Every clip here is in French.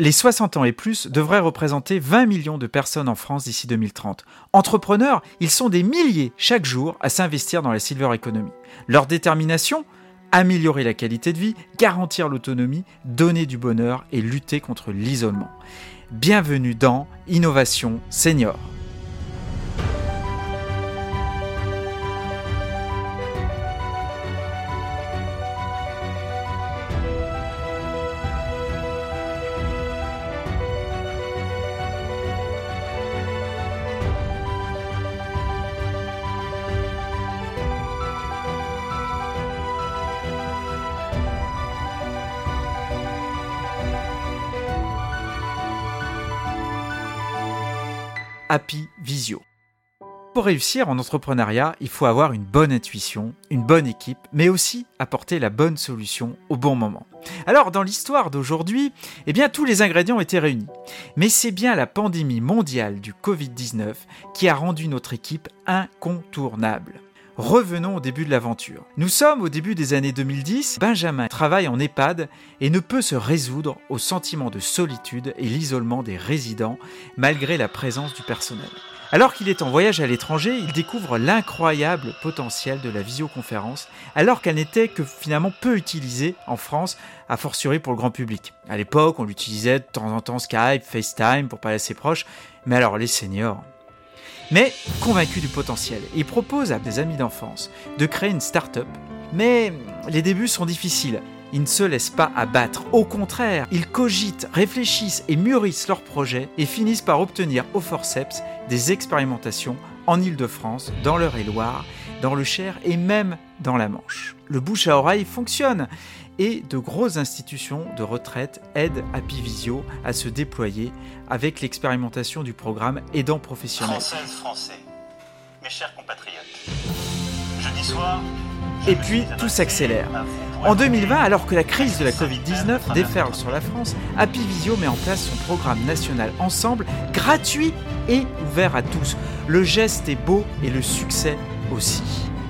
Les 60 ans et plus devraient représenter 20 millions de personnes en France d'ici 2030. Entrepreneurs, ils sont des milliers chaque jour à s'investir dans la silver economy. Leur détermination? Améliorer la qualité de vie, garantir l'autonomie, donner du bonheur et lutter contre l'isolement. Bienvenue dans Innovation Senior. Happy Visio. Pour réussir en entrepreneuriat, il faut avoir une bonne intuition, une bonne équipe, mais aussi apporter la bonne solution au bon moment. Alors, dans l'histoire d'aujourd'hui, eh bien, tous les ingrédients étaient réunis. Mais c'est bien la pandémie mondiale du Covid-19 qui a rendu notre équipe incontournable. Revenons au début de l'aventure. Nous sommes au début des années 2010, Benjamin travaille en EHPAD et ne peut se résoudre au sentiment de solitude et l'isolement des résidents malgré la présence du personnel. Alors qu'il est en voyage à l'étranger, il découvre l'incroyable potentiel de la visioconférence, alors qu'elle n'était que finalement peu utilisée en France, a fortiori pour le grand public. À l'époque, on l'utilisait de temps en temps Skype, FaceTime pour parler à ses proches, mais alors les seniors, mais convaincu du potentiel, il propose à des amis d'enfance de créer une start-up. Mais les débuts sont difficiles. Ils ne se laissent pas abattre. Au contraire, ils cogitent, réfléchissent et mûrissent leurs projets et finissent par obtenir au forceps des expérimentations en Ile-de-France, dans l'Eure-et-Loire, dans le Cher et même dans la Manche. Le bouche à oreille fonctionne et de grosses institutions de retraite aident Apivisio à se déployer avec l'expérimentation du programme Aidant professionnel. Françaises, Français, mes chers compatriotes, jeudi soir, et puis tout s'accélère. En 2020, alors que la crise de la Covid-19 déferle sur la France, Apivisio met en place son programme national Ensemble, gratuit et ouvert à tous. Le geste est beau et le succès aussi.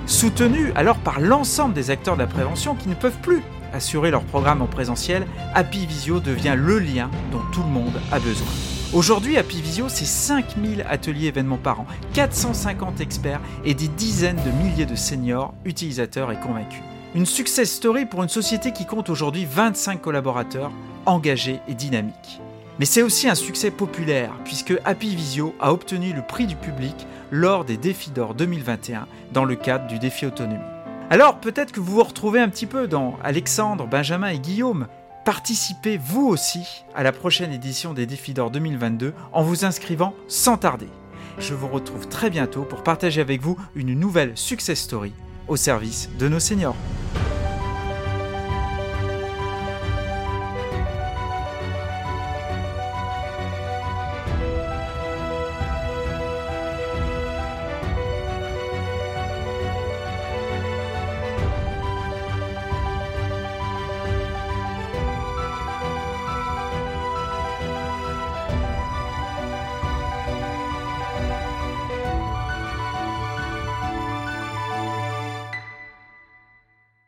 Soutenu alors par l'ensemble des acteurs de la prévention qui ne peuvent plus assurer leur programme en présentiel, Happy Visio devient le lien dont tout le monde a besoin. Aujourd'hui, Happy Visio, c'est 5000 ateliers événements par an, 450 experts et des dizaines de milliers de seniors, utilisateurs et convaincus. Une success story pour une société qui compte aujourd'hui 25 collaborateurs engagés et dynamiques. Mais c'est aussi un succès populaire, puisque Happy Visio a obtenu le prix du public lors des Défis d'Or 2021 dans le cadre du défi autonomie. Alors peut-être que vous vous retrouvez un petit peu dans Alexandre, Benjamin et Guillaume. Participez vous aussi à la prochaine édition des Défis d'Or 2022 en vous inscrivant sans tarder. Je vous retrouve très bientôt pour partager avec vous une nouvelle success story au service de nos seniors.